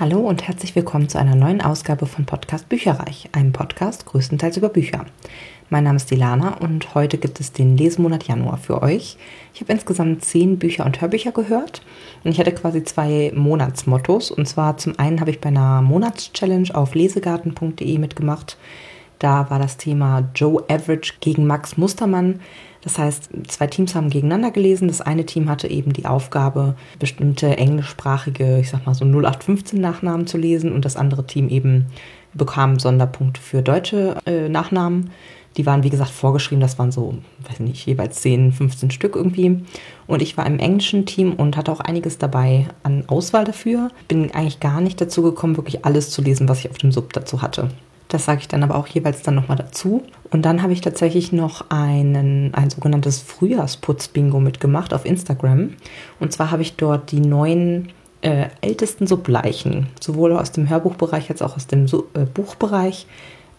Hallo und herzlich willkommen zu einer neuen Ausgabe von Podcast Bücherreich, einem Podcast größtenteils über Bücher. Mein Name ist Dilana und heute gibt es den Lesemonat Januar für euch. Ich habe insgesamt zehn Bücher und Hörbücher gehört und ich hatte quasi zwei Monatsmottos. Und zwar zum einen habe ich bei einer Monatschallenge auf lesegarten.de mitgemacht. Da war das Thema Joe Average gegen Max Mustermann. Das heißt, zwei Teams haben gegeneinander gelesen. Das eine Team hatte eben die Aufgabe, bestimmte englischsprachige, ich sag mal so 0815 Nachnamen zu lesen und das andere Team eben bekam Sonderpunkte für deutsche äh, Nachnamen. Die waren, wie gesagt, vorgeschrieben. Das waren so, weiß nicht, jeweils 10, 15 Stück irgendwie. Und ich war im englischen Team und hatte auch einiges dabei an Auswahl dafür. Bin eigentlich gar nicht dazu gekommen, wirklich alles zu lesen, was ich auf dem Sub dazu hatte. Das sage ich dann aber auch jeweils dann nochmal dazu. Und dann habe ich tatsächlich noch einen, ein sogenanntes Frühjahrsputz-Bingo mitgemacht auf Instagram. Und zwar habe ich dort die neuen äh, ältesten Subleichen, sowohl aus dem Hörbuchbereich als auch aus dem so äh, Buchbereich,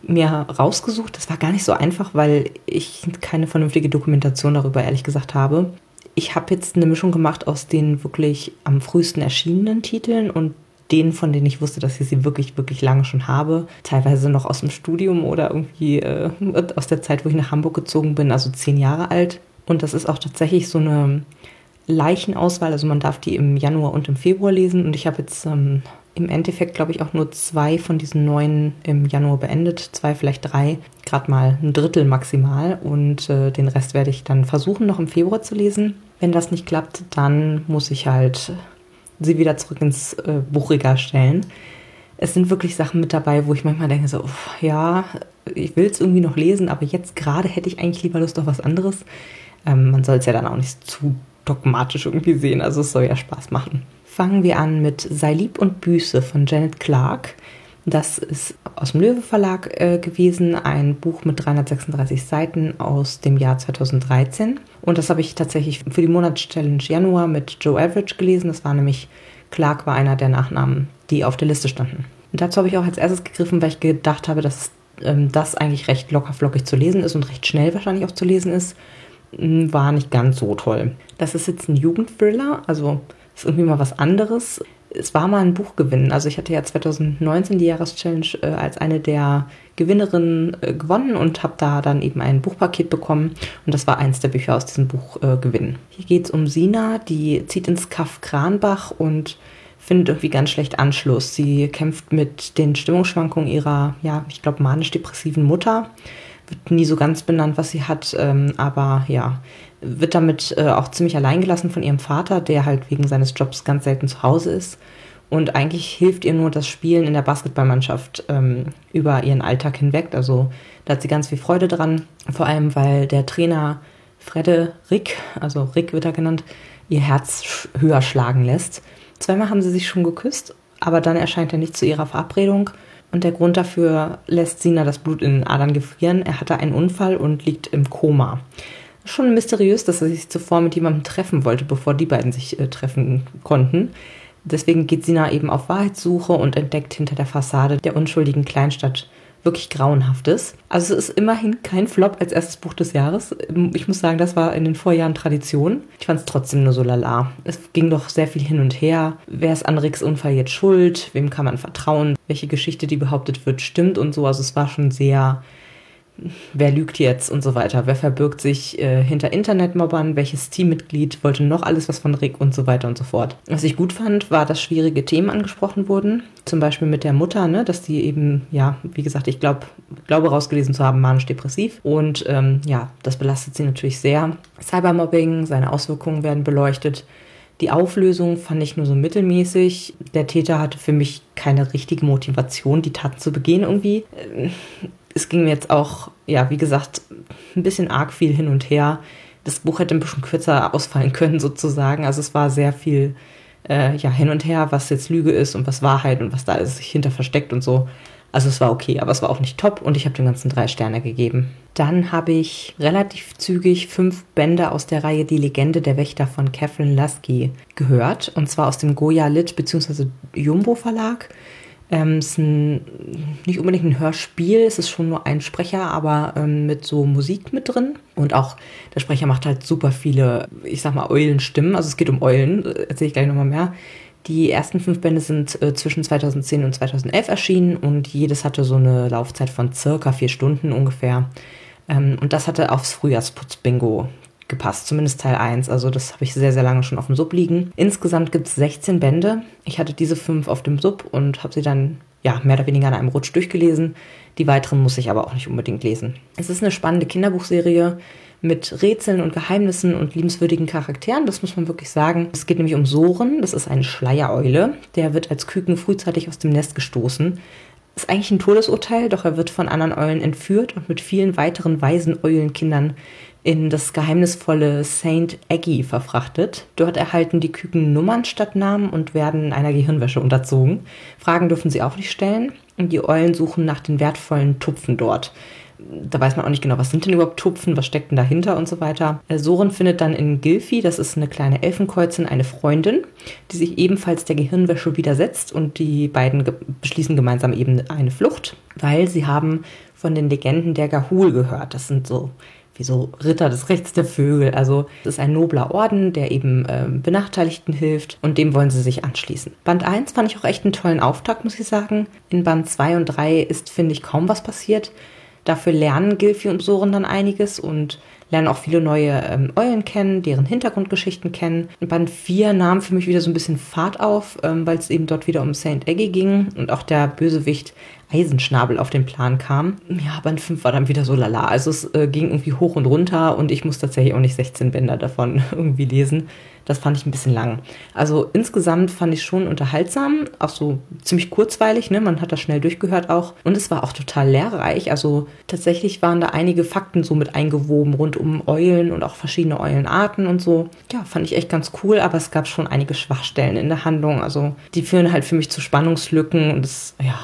mir rausgesucht. Das war gar nicht so einfach, weil ich keine vernünftige Dokumentation darüber ehrlich gesagt habe. Ich habe jetzt eine Mischung gemacht aus den wirklich am frühesten erschienenen Titeln und denen, von denen ich wusste, dass ich sie wirklich, wirklich lange schon habe. Teilweise noch aus dem Studium oder irgendwie äh, aus der Zeit, wo ich nach Hamburg gezogen bin, also zehn Jahre alt. Und das ist auch tatsächlich so eine Leichenauswahl. Also man darf die im Januar und im Februar lesen. Und ich habe jetzt ähm, im Endeffekt, glaube ich, auch nur zwei von diesen neun im Januar beendet. Zwei, vielleicht drei. Gerade mal ein Drittel maximal. Und äh, den Rest werde ich dann versuchen, noch im Februar zu lesen. Wenn das nicht klappt, dann muss ich halt sie wieder zurück ins äh, Buchregal stellen. Es sind wirklich Sachen mit dabei, wo ich manchmal denke, so, uff, ja, ich will es irgendwie noch lesen, aber jetzt gerade hätte ich eigentlich lieber Lust auf was anderes. Ähm, man soll es ja dann auch nicht zu dogmatisch irgendwie sehen, also es soll ja Spaß machen. Fangen wir an mit Sei lieb und Büße von Janet Clark. Das ist aus dem Löwe Verlag äh, gewesen, ein Buch mit 336 Seiten aus dem Jahr 2013. Und das habe ich tatsächlich für die Monatschallenge Januar mit Joe Average gelesen. Das war nämlich, Clark war einer der Nachnamen, die auf der Liste standen. Und dazu habe ich auch als erstes gegriffen, weil ich gedacht habe, dass ähm, das eigentlich recht lockerflockig zu lesen ist und recht schnell wahrscheinlich auch zu lesen ist. Hm, war nicht ganz so toll. Das ist jetzt ein Jugendthriller, also ist irgendwie mal was anderes es war mal ein Buchgewinn. Also ich hatte ja 2019 die Jahreschallenge äh, als eine der Gewinnerinnen äh, gewonnen und habe da dann eben ein Buchpaket bekommen. Und das war eins der Bücher aus diesem Buchgewinn. Äh, Hier geht es um Sina, die zieht ins Kaff Kranbach und findet irgendwie ganz schlecht Anschluss. Sie kämpft mit den Stimmungsschwankungen ihrer, ja, ich glaube, manisch-depressiven Mutter. Wird nie so ganz benannt, was sie hat, ähm, aber ja, wird damit äh, auch ziemlich alleingelassen von ihrem Vater, der halt wegen seines Jobs ganz selten zu Hause ist. Und eigentlich hilft ihr nur das Spielen in der Basketballmannschaft ähm, über ihren Alltag hinweg. Also da hat sie ganz viel Freude dran. Vor allem, weil der Trainer Frederik, also Rick wird er genannt, ihr Herz höher schlagen lässt. Zweimal haben sie sich schon geküsst, aber dann erscheint er nicht zu ihrer Verabredung. Und der Grund dafür lässt Sina das Blut in den Adern gefrieren. Er hatte einen Unfall und liegt im Koma. Schon mysteriös, dass er sich zuvor mit jemandem treffen wollte, bevor die beiden sich äh, treffen konnten. Deswegen geht Sina eben auf Wahrheitssuche und entdeckt hinter der Fassade der unschuldigen Kleinstadt wirklich Grauenhaftes. Also es ist immerhin kein Flop als erstes Buch des Jahres. Ich muss sagen, das war in den Vorjahren Tradition. Ich fand es trotzdem nur so lala. Es ging doch sehr viel hin und her. Wer ist an Ricks Unfall jetzt schuld? Wem kann man vertrauen? Welche Geschichte, die behauptet wird, stimmt und so. Also es war schon sehr wer lügt jetzt und so weiter, wer verbirgt sich äh, hinter Internetmobbern, welches Teammitglied wollte noch alles was von Rick und so weiter und so fort. Was ich gut fand, war, dass schwierige Themen angesprochen wurden, zum Beispiel mit der Mutter, ne, dass die eben, ja, wie gesagt, ich glaube, glaube rausgelesen zu haben, manisch-depressiv und ähm, ja, das belastet sie natürlich sehr. Cybermobbing, seine Auswirkungen werden beleuchtet. Die Auflösung fand ich nur so mittelmäßig. Der Täter hatte für mich keine richtige Motivation, die Taten zu begehen irgendwie. Es ging mir jetzt auch, ja, wie gesagt, ein bisschen arg viel hin und her. Das Buch hätte ein bisschen kürzer ausfallen können, sozusagen. Also es war sehr viel äh, ja, hin und her, was jetzt Lüge ist und was Wahrheit und was da ist, sich hinter versteckt und so. Also es war okay, aber es war auch nicht top und ich habe dem Ganzen drei Sterne gegeben. Dann habe ich relativ zügig fünf Bände aus der Reihe Die Legende der Wächter von Catherine Lasky gehört. Und zwar aus dem Goya Lit bzw. Jumbo Verlag. Ähm, es ist ein, nicht unbedingt ein Hörspiel, es ist schon nur ein Sprecher, aber ähm, mit so Musik mit drin. Und auch der Sprecher macht halt super viele, ich sag mal, Eulenstimmen. Also es geht um Eulen, erzähle ich gleich nochmal mehr, Die ersten fünf Bände sind äh, zwischen 2010 und 2011 erschienen und jedes hatte so eine Laufzeit von circa vier Stunden ungefähr. Ähm, und das hatte aufs Frühjahrsputz-Bingo gepasst, zumindest Teil 1. Also das habe ich sehr, sehr lange schon auf dem Sub liegen. Insgesamt gibt es 16 Bände. Ich hatte diese fünf auf dem Sub und habe sie dann ja, mehr oder weniger an einem Rutsch durchgelesen. Die weiteren muss ich aber auch nicht unbedingt lesen. Es ist eine spannende Kinderbuchserie mit Rätseln und Geheimnissen und liebenswürdigen Charakteren. Das muss man wirklich sagen. Es geht nämlich um Soren. Das ist eine Schleiereule. Der wird als Küken frühzeitig aus dem Nest gestoßen. Ist eigentlich ein Todesurteil, doch er wird von anderen Eulen entführt und mit vielen weiteren weisen Eulenkindern in das geheimnisvolle St. Aggie verfrachtet. Dort erhalten die Küken Nummern statt Namen und werden einer Gehirnwäsche unterzogen. Fragen dürfen sie auch nicht stellen. Und die Eulen suchen nach den wertvollen Tupfen dort. Da weiß man auch nicht genau, was sind denn überhaupt Tupfen, was steckt denn dahinter und so weiter. Äh, Soren findet dann in Gilfi, das ist eine kleine Elfenkeuzin, eine Freundin, die sich ebenfalls der Gehirnwäsche widersetzt und die beiden ge beschließen gemeinsam eben eine Flucht, weil sie haben von den Legenden der Gahul gehört. Das sind so wie so Ritter des Rechts der Vögel. Also es ist ein nobler Orden, der eben äh, Benachteiligten hilft und dem wollen sie sich anschließen. Band 1 fand ich auch echt einen tollen Auftakt, muss ich sagen. In Band 2 und 3 ist, finde ich, kaum was passiert. Dafür lernen Gilfi und Soren dann einiges und lernen auch viele neue ähm, Eulen kennen, deren Hintergrundgeschichten kennen. Band 4 nahm für mich wieder so ein bisschen Fahrt auf, ähm, weil es eben dort wieder um Saint Eggy ging und auch der Bösewicht Eisenschnabel auf den Plan kam. Ja, Band 5 war dann wieder so lala. Also es äh, ging irgendwie hoch und runter und ich muss tatsächlich auch nicht 16 Bänder davon irgendwie lesen. Das fand ich ein bisschen lang. Also insgesamt fand ich schon unterhaltsam, auch so ziemlich kurzweilig, ne? Man hat das schnell durchgehört auch. Und es war auch total lehrreich. Also tatsächlich waren da einige Fakten so mit eingewoben rund um Eulen und auch verschiedene Eulenarten und so. Ja, fand ich echt ganz cool, aber es gab schon einige Schwachstellen in der Handlung. Also die führen halt für mich zu Spannungslücken und es, ja,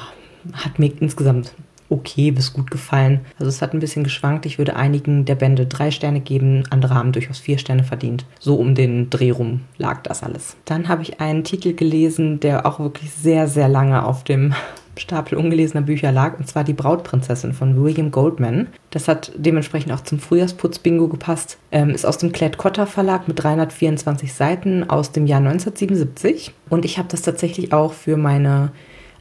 hat mir insgesamt okay bis gut gefallen. Also es hat ein bisschen geschwankt. Ich würde einigen der Bände drei Sterne geben, andere haben durchaus vier Sterne verdient. So um den Dreh rum lag das alles. Dann habe ich einen Titel gelesen, der auch wirklich sehr, sehr lange auf dem Stapel ungelesener Bücher lag, und zwar Die Brautprinzessin von William Goldman. Das hat dementsprechend auch zum Frühjahrsputz-Bingo gepasst. Ähm, ist aus dem Klett Cotta Verlag mit 324 Seiten aus dem Jahr 1977. Und ich habe das tatsächlich auch für meine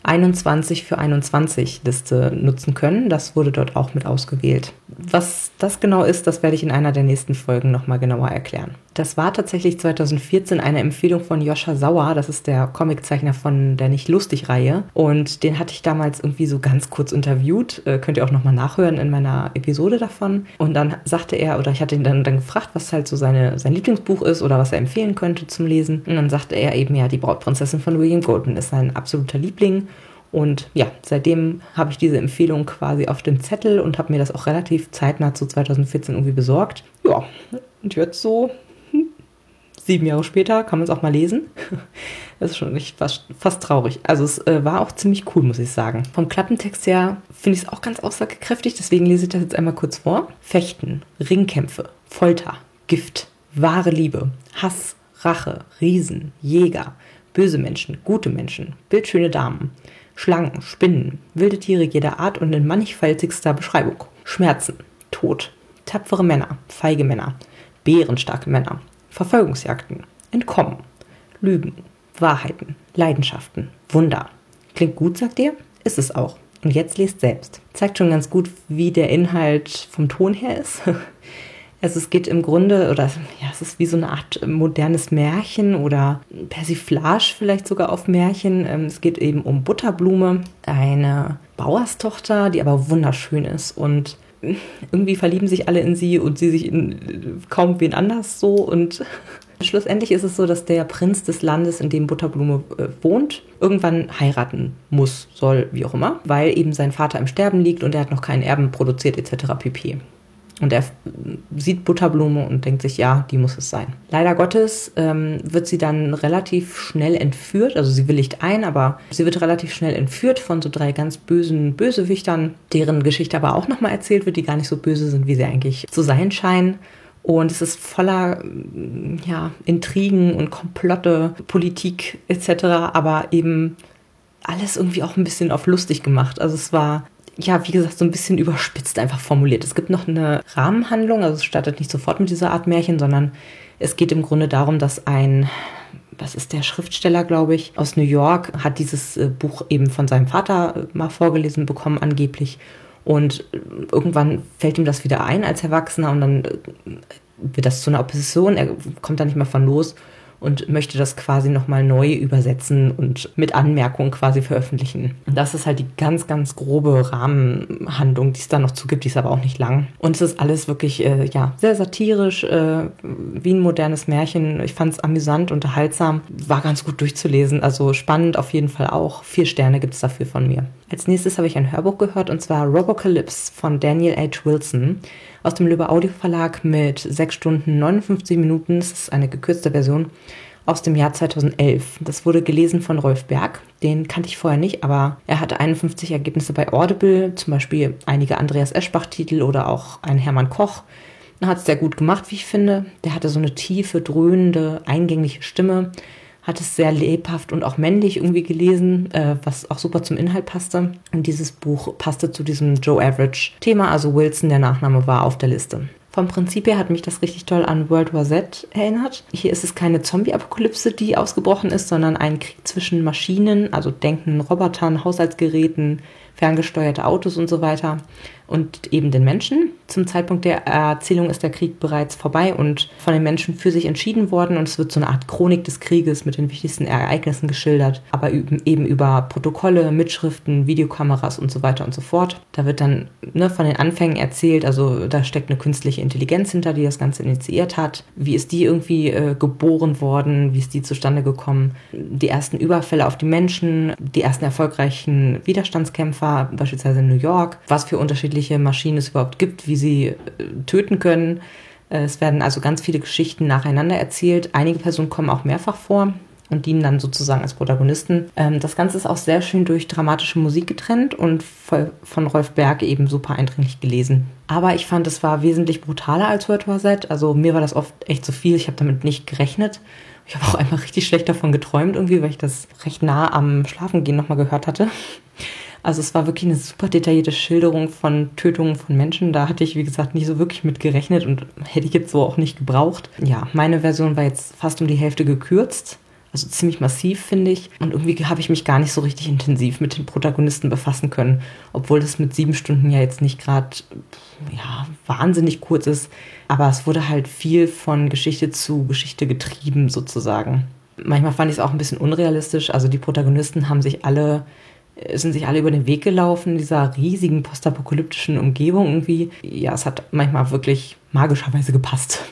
21 für 21 Liste nutzen können. Das wurde dort auch mit ausgewählt. Was das genau ist, das werde ich in einer der nächsten Folgen nochmal genauer erklären. Das war tatsächlich 2014 eine Empfehlung von Joscha Sauer. Das ist der Comiczeichner von der Nicht-Lustig-Reihe. Und den hatte ich damals irgendwie so ganz kurz interviewt. Äh, könnt ihr auch nochmal nachhören in meiner Episode davon. Und dann sagte er, oder ich hatte ihn dann, dann gefragt, was halt so seine, sein Lieblingsbuch ist oder was er empfehlen könnte zum Lesen. Und dann sagte er eben, ja, die Brautprinzessin von William Goldman ist sein absoluter Liebling. Und ja, seitdem habe ich diese Empfehlung quasi auf dem Zettel und habe mir das auch relativ zeitnah zu 2014 irgendwie besorgt. Ja, und jetzt so sieben Jahre später kann man es auch mal lesen. Das ist schon echt fast, fast traurig. Also es äh, war auch ziemlich cool, muss ich sagen. Vom Klappentext her finde ich es auch ganz aussagekräftig, deswegen lese ich das jetzt einmal kurz vor. Fechten, Ringkämpfe, Folter, Gift, wahre Liebe, Hass, Rache, Riesen, Jäger, böse Menschen, gute Menschen, bildschöne Damen, Schlangen, Spinnen, wilde Tiere jeder Art und in mannigfaltigster Beschreibung. Schmerzen, Tod, tapfere Männer, feige Männer, bärenstarke Männer, Verfolgungsjagden, Entkommen, Lügen, Wahrheiten, Leidenschaften, Wunder. Klingt gut, sagt ihr? Ist es auch. Und jetzt lest selbst. Zeigt schon ganz gut, wie der Inhalt vom Ton her ist. Also es geht im Grunde, oder ja, es ist wie so eine Art modernes Märchen oder Persiflage vielleicht sogar auf Märchen. Ähm, es geht eben um Butterblume, eine Bauerstochter, die aber wunderschön ist und irgendwie verlieben sich alle in sie und sie sich in kaum wen anders so. Und schlussendlich ist es so, dass der Prinz des Landes, in dem Butterblume äh, wohnt, irgendwann heiraten muss, soll, wie auch immer, weil eben sein Vater im Sterben liegt und er hat noch keinen Erben produziert etc. pp. Und er sieht Butterblume und denkt sich, ja, die muss es sein. Leider Gottes ähm, wird sie dann relativ schnell entführt. Also sie willigt ein, aber sie wird relativ schnell entführt von so drei ganz bösen Bösewichtern, deren Geschichte aber auch nochmal erzählt wird, die gar nicht so böse sind, wie sie eigentlich zu sein scheinen. Und es ist voller ja, Intrigen und Komplotte, Politik etc., aber eben alles irgendwie auch ein bisschen auf lustig gemacht. Also es war ja, wie gesagt, so ein bisschen überspitzt einfach formuliert. Es gibt noch eine Rahmenhandlung, also es startet nicht sofort mit dieser Art Märchen, sondern es geht im Grunde darum, dass ein was ist der Schriftsteller, glaube ich, aus New York, hat dieses äh, Buch eben von seinem Vater äh, mal vorgelesen bekommen, angeblich. Und äh, irgendwann fällt ihm das wieder ein als Erwachsener und dann wird das zu einer Opposition, er kommt da nicht mehr von los und möchte das quasi nochmal neu übersetzen und mit Anmerkungen quasi veröffentlichen. Das ist halt die ganz, ganz grobe Rahmenhandlung, die es da noch zugibt, die ist aber auch nicht lang. Und es ist alles wirklich, äh, ja, sehr satirisch, äh, wie ein modernes Märchen. Ich fand es amüsant, unterhaltsam, war ganz gut durchzulesen, also spannend auf jeden Fall auch. Vier Sterne gibt es dafür von mir. Als nächstes habe ich ein Hörbuch gehört und zwar Robocalypse von Daniel H. Wilson aus dem Löwe Audio Verlag mit 6 Stunden 59 Minuten. Das ist eine gekürzte Version aus dem Jahr 2011. Das wurde gelesen von Rolf Berg. Den kannte ich vorher nicht, aber er hatte 51 Ergebnisse bei Audible, zum Beispiel einige Andreas Eschbach-Titel oder auch ein Hermann Koch. Er hat es sehr gut gemacht, wie ich finde. Der hatte so eine tiefe, dröhnende, eingängliche Stimme hat es sehr lebhaft und auch männlich irgendwie gelesen, äh, was auch super zum Inhalt passte. Und dieses Buch passte zu diesem Joe Average Thema, also Wilson, der Nachname war auf der Liste. Vom Prinzip her hat mich das richtig toll an World War Z erinnert. Hier ist es keine Zombie-Apokalypse, die ausgebrochen ist, sondern ein Krieg zwischen Maschinen, also denkenden Robotern, Haushaltsgeräten, ferngesteuerte Autos und so weiter und eben den Menschen. Zum Zeitpunkt der Erzählung ist der Krieg bereits vorbei und von den Menschen für sich entschieden worden und es wird so eine Art Chronik des Krieges mit den wichtigsten Ereignissen geschildert, aber eben über Protokolle, Mitschriften, Videokameras und so weiter und so fort. Da wird dann ne, von den Anfängen erzählt, also da steckt eine künstliche Intelligenz hinter, die das Ganze initiiert hat. Wie ist die irgendwie äh, geboren worden? Wie ist die zustande gekommen? Die ersten Überfälle auf die Menschen, die ersten erfolgreichen Widerstandskämpfer, beispielsweise in New York, was für unterschiedliche unterschiedliche Maschinen es überhaupt gibt, wie sie äh, töten können. Äh, es werden also ganz viele Geschichten nacheinander erzählt. Einige Personen kommen auch mehrfach vor und dienen dann sozusagen als Protagonisten. Ähm, das Ganze ist auch sehr schön durch dramatische Musik getrennt und von Rolf Berg eben super eindringlich gelesen. Aber ich fand, es war wesentlich brutaler als World War Z. Also mir war das oft echt zu viel. Ich habe damit nicht gerechnet. Ich habe auch einmal richtig schlecht davon geträumt irgendwie, weil ich das recht nah am Schlafengehen nochmal gehört hatte. Also es war wirklich eine super detaillierte Schilderung von Tötungen von Menschen. Da hatte ich, wie gesagt, nicht so wirklich mit gerechnet und hätte ich jetzt so auch nicht gebraucht. Ja, meine Version war jetzt fast um die Hälfte gekürzt. Also ziemlich massiv, finde ich. Und irgendwie habe ich mich gar nicht so richtig intensiv mit den Protagonisten befassen können. Obwohl das mit sieben Stunden ja jetzt nicht gerade ja, wahnsinnig kurz ist. Aber es wurde halt viel von Geschichte zu Geschichte getrieben, sozusagen. Manchmal fand ich es auch ein bisschen unrealistisch. Also die Protagonisten haben sich alle sind sich alle über den Weg gelaufen in dieser riesigen postapokalyptischen Umgebung irgendwie. Ja, es hat manchmal wirklich magischerweise gepasst.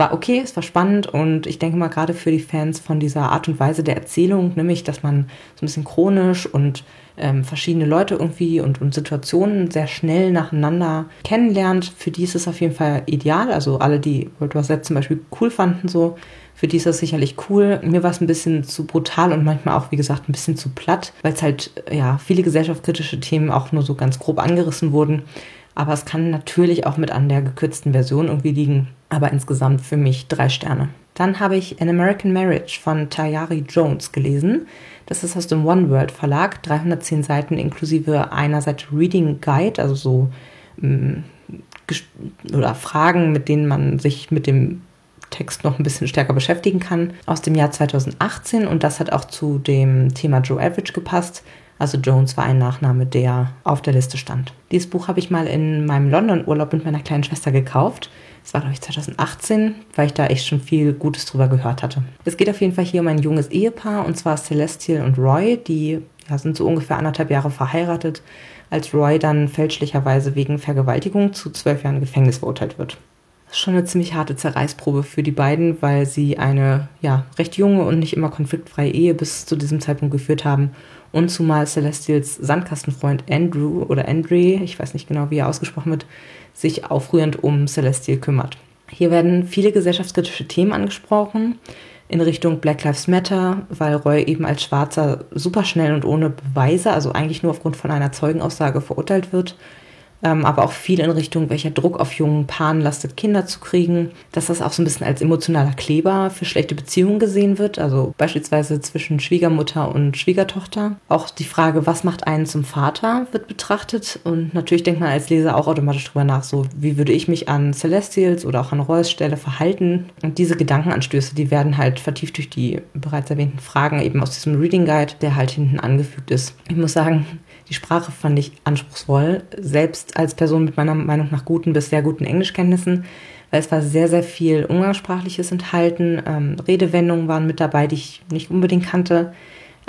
War okay, es war spannend und ich denke mal gerade für die Fans von dieser Art und Weise der Erzählung, nämlich dass man so ein bisschen chronisch und ähm, verschiedene Leute irgendwie und, und Situationen sehr schnell nacheinander kennenlernt, für die ist es auf jeden Fall ideal. Also alle, die World War Z zum Beispiel cool fanden, so für die ist das sicherlich cool. Mir war es ein bisschen zu brutal und manchmal auch, wie gesagt, ein bisschen zu platt, weil es halt, ja, viele gesellschaftskritische Themen auch nur so ganz grob angerissen wurden. Aber es kann natürlich auch mit an der gekürzten Version irgendwie liegen. Aber insgesamt für mich drei Sterne. Dann habe ich An American Marriage von Tayari Jones gelesen. Das ist aus dem One World Verlag, 310 Seiten inklusive einer Seite Reading Guide, also so ähm, oder Fragen, mit denen man sich mit dem Text noch ein bisschen stärker beschäftigen kann, aus dem Jahr 2018 und das hat auch zu dem Thema Joe Average gepasst. Also Jones war ein Nachname, der auf der Liste stand. Dieses Buch habe ich mal in meinem London-Urlaub mit meiner kleinen Schwester gekauft. Es war, glaube ich, 2018, weil ich da echt schon viel Gutes drüber gehört hatte. Es geht auf jeden Fall hier um ein junges Ehepaar, und zwar Celestial und Roy, die ja, sind so ungefähr anderthalb Jahre verheiratet, als Roy dann fälschlicherweise wegen Vergewaltigung zu zwölf Jahren Gefängnis verurteilt wird schon eine ziemlich harte Zerreißprobe für die beiden, weil sie eine ja, recht junge und nicht immer konfliktfreie Ehe bis zu diesem Zeitpunkt geführt haben. Und zumal Celestials Sandkastenfreund Andrew oder Andre, ich weiß nicht genau, wie er ausgesprochen wird, sich aufrührend um Celestial kümmert. Hier werden viele gesellschaftskritische Themen angesprochen in Richtung Black Lives Matter, weil Roy eben als Schwarzer super schnell und ohne Beweise, also eigentlich nur aufgrund von einer Zeugenaussage verurteilt wird ähm, aber auch viel in Richtung, welcher Druck auf jungen Paaren lastet, Kinder zu kriegen, dass das auch so ein bisschen als emotionaler Kleber für schlechte Beziehungen gesehen wird, also beispielsweise zwischen Schwiegermutter und Schwiegertochter. Auch die Frage, was macht einen zum Vater, wird betrachtet und natürlich denkt man als Leser auch automatisch drüber nach, so wie würde ich mich an Celestials oder auch an Royals Stelle verhalten und diese Gedankenanstöße, die werden halt vertieft durch die bereits erwähnten Fragen eben aus diesem Reading Guide, der halt hinten angefügt ist. Ich muss sagen, die Sprache fand ich anspruchsvoll, selbst als Person mit meiner Meinung nach guten bis sehr guten Englischkenntnissen, weil es war sehr, sehr viel Umgangssprachliches enthalten. Ähm, Redewendungen waren mit dabei, die ich nicht unbedingt kannte.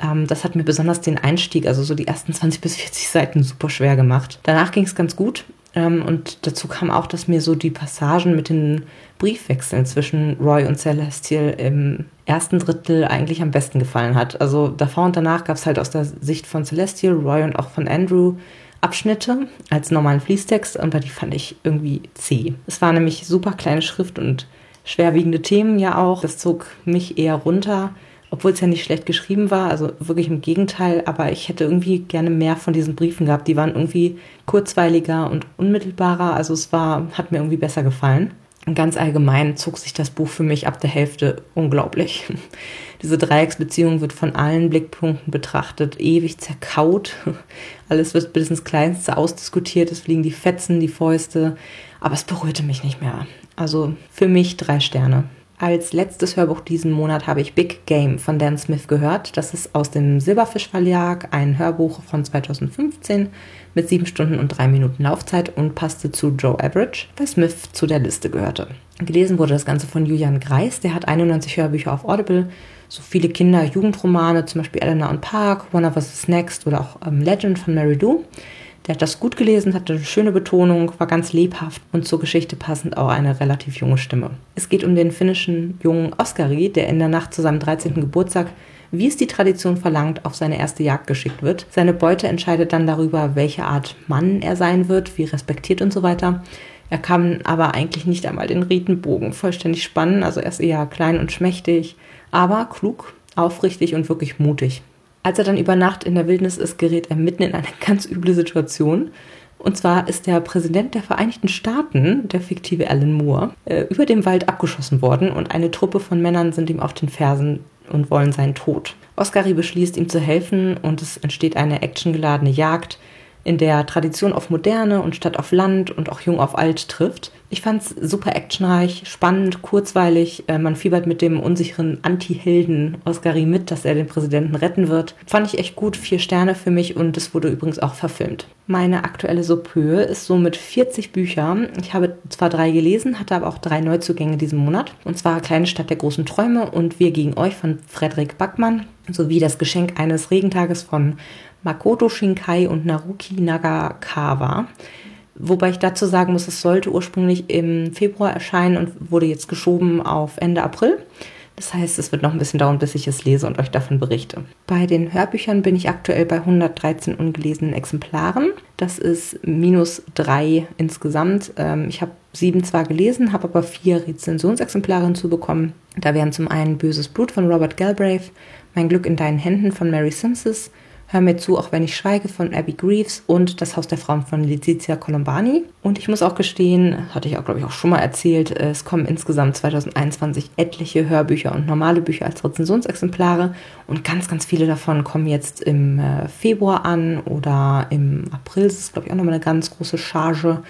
Ähm, das hat mir besonders den Einstieg, also so die ersten 20 bis 40 Seiten, super schwer gemacht. Danach ging es ganz gut. Ähm, und dazu kam auch, dass mir so die Passagen mit den Briefwechseln zwischen Roy und Celestial im ersten Drittel eigentlich am besten gefallen hat. Also davor und danach gab es halt aus der Sicht von Celestial, Roy und auch von Andrew Abschnitte als normalen Fließtext, aber die fand ich irgendwie zäh. Es war nämlich super kleine Schrift und schwerwiegende Themen ja auch. Das zog mich eher runter obwohl es ja nicht schlecht geschrieben war, also wirklich im Gegenteil, aber ich hätte irgendwie gerne mehr von diesen Briefen gehabt. Die waren irgendwie kurzweiliger und unmittelbarer, also es war, hat mir irgendwie besser gefallen. Und ganz allgemein zog sich das Buch für mich ab der Hälfte unglaublich. Diese Dreiecksbeziehung wird von allen Blickpunkten betrachtet, ewig zerkaut. Alles wird bis ins Kleinste ausdiskutiert, es fliegen die Fetzen, die Fäuste, aber es berührte mich nicht mehr. Also für mich drei Sterne. Als letztes Hörbuch diesen Monat habe ich Big Game von Dan Smith gehört. Das ist aus dem Silberfisch Verlag, ein Hörbuch von 2015 mit sieben Stunden und drei Minuten Laufzeit und passte zu Joe Average, weil Smith zu der Liste gehörte. Gelesen wurde das Ganze von Julian Greis, der hat 91 Hörbücher auf Audible, so viele Kinder-Jugendromane, zum Beispiel Eleanor und Park, One of Us is Next oder auch ähm, Legend von Mary Lou. Der hat das gut gelesen, hatte eine schöne Betonung, war ganz lebhaft und zur Geschichte passend auch eine relativ junge Stimme. Es geht um den finnischen jungen Oskari, der in der Nacht zu seinem 13. Geburtstag wie es die Tradition verlangt, auf seine erste Jagd geschickt wird. Seine Beute entscheidet dann darüber, welche Art Mann er sein wird, wie respektiert und so weiter. Er kann aber eigentlich nicht einmal den Ritenbogen vollständig spannen, also er ist eher klein und schmächtig, aber klug, aufrichtig und wirklich mutig. Als er dann über Nacht in der Wildnis ist, gerät er mitten in eine ganz üble Situation. Und zwar ist der Präsident der Vereinigten Staaten, der fiktive Alan Moore, äh, über dem Wald abgeschossen worden und eine Truppe von Männern sind ihm auf den Fersen und wollen seinen Tod. Oscari beschließt, ihm zu helfen und es entsteht eine actiongeladene Jagd, in der Tradition auf Moderne und Stadt auf Land und auch Jung auf Alt trifft. Ich fand es super actionreich, spannend, kurzweilig. Äh, man fiebert mit dem unsicheren Anti-Helden Oscari mit, dass er den Präsidenten retten wird. Fand ich echt gut, vier Sterne für mich und es wurde übrigens auch verfilmt. Meine aktuelle Subhöhe ist so mit 40 Büchern. Ich habe zwar drei gelesen, hatte aber auch drei Neuzugänge diesen Monat. Und zwar Kleine Stadt der großen Träume und Wir gegen euch von Frederik Backmann sowie Das Geschenk eines Regentages von Makoto Shinkai und Naruki Nagakawa. Wobei ich dazu sagen muss, es sollte ursprünglich im Februar erscheinen und wurde jetzt geschoben auf Ende April. Das heißt, es wird noch ein bisschen dauern, bis ich es lese und euch davon berichte. Bei den Hörbüchern bin ich aktuell bei 113 ungelesenen Exemplaren. Das ist minus drei insgesamt. Ähm, ich habe sieben zwar gelesen, habe aber vier Rezensionsexemplare hinzubekommen. Da wären zum einen Böses Blut von Robert Galbraith, Mein Glück in deinen Händen von Mary Simpsons, Hör mir zu, auch wenn ich schweige von Abby Greaves und Das Haus der Frauen von Letizia Colombani. Und ich muss auch gestehen, hatte ich auch, glaube ich, auch schon mal erzählt, es kommen insgesamt 2021 etliche Hörbücher und normale Bücher als Rezensionsexemplare. Und ganz, ganz viele davon kommen jetzt im äh, Februar an oder im April. Das ist, glaube ich, auch nochmal eine ganz große Charge.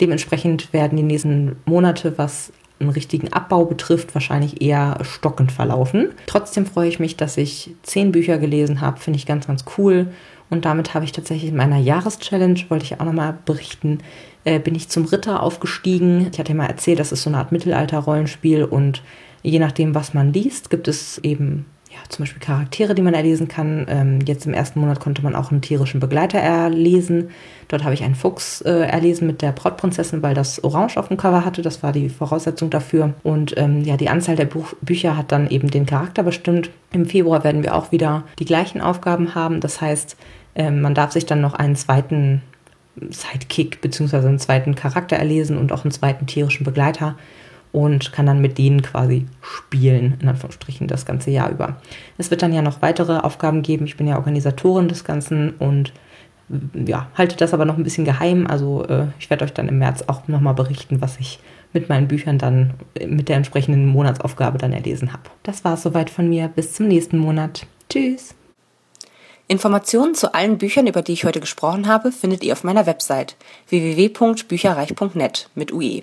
Dementsprechend werden die nächsten Monate, was einen richtigen Abbau betrifft, wahrscheinlich eher stockend verlaufen. Trotzdem freue ich mich, dass ich zehn Bücher gelesen habe, finde ich ganz, ganz cool. Und damit habe ich tatsächlich in meiner Jahreschallenge, wollte ich auch nochmal berichten, äh, bin ich zum Ritter aufgestiegen. Ich hatte ja mal erzählt, das ist so eine Art Mittelalter-Rollenspiel und je nachdem, was man liest, gibt es eben zum Beispiel Charaktere, die man erlesen kann. Ähm, jetzt im ersten Monat konnte man auch einen tierischen Begleiter erlesen. Dort habe ich einen Fuchs äh, erlesen mit der Brautprinzessin, weil das Orange auf dem Cover hatte. Das war die Voraussetzung dafür. Und ähm, ja, die Anzahl der Buch Bücher hat dann eben den Charakter bestimmt. Im Februar werden wir auch wieder die gleichen Aufgaben haben. Das heißt, ähm, man darf sich dann noch einen zweiten Sidekick bzw. einen zweiten Charakter erlesen und auch einen zweiten tierischen Begleiter und kann dann mit denen quasi spielen, in Anführungsstrichen, das ganze Jahr über. Es wird dann ja noch weitere Aufgaben geben. Ich bin ja Organisatorin des Ganzen und ja, halte das aber noch ein bisschen geheim. Also äh, ich werde euch dann im März auch nochmal berichten, was ich mit meinen Büchern dann mit der entsprechenden Monatsaufgabe dann erlesen habe. Das war es soweit von mir. Bis zum nächsten Monat. Tschüss. Informationen zu allen Büchern, über die ich heute gesprochen habe, findet ihr auf meiner Website www.bücherreich.net mit UE.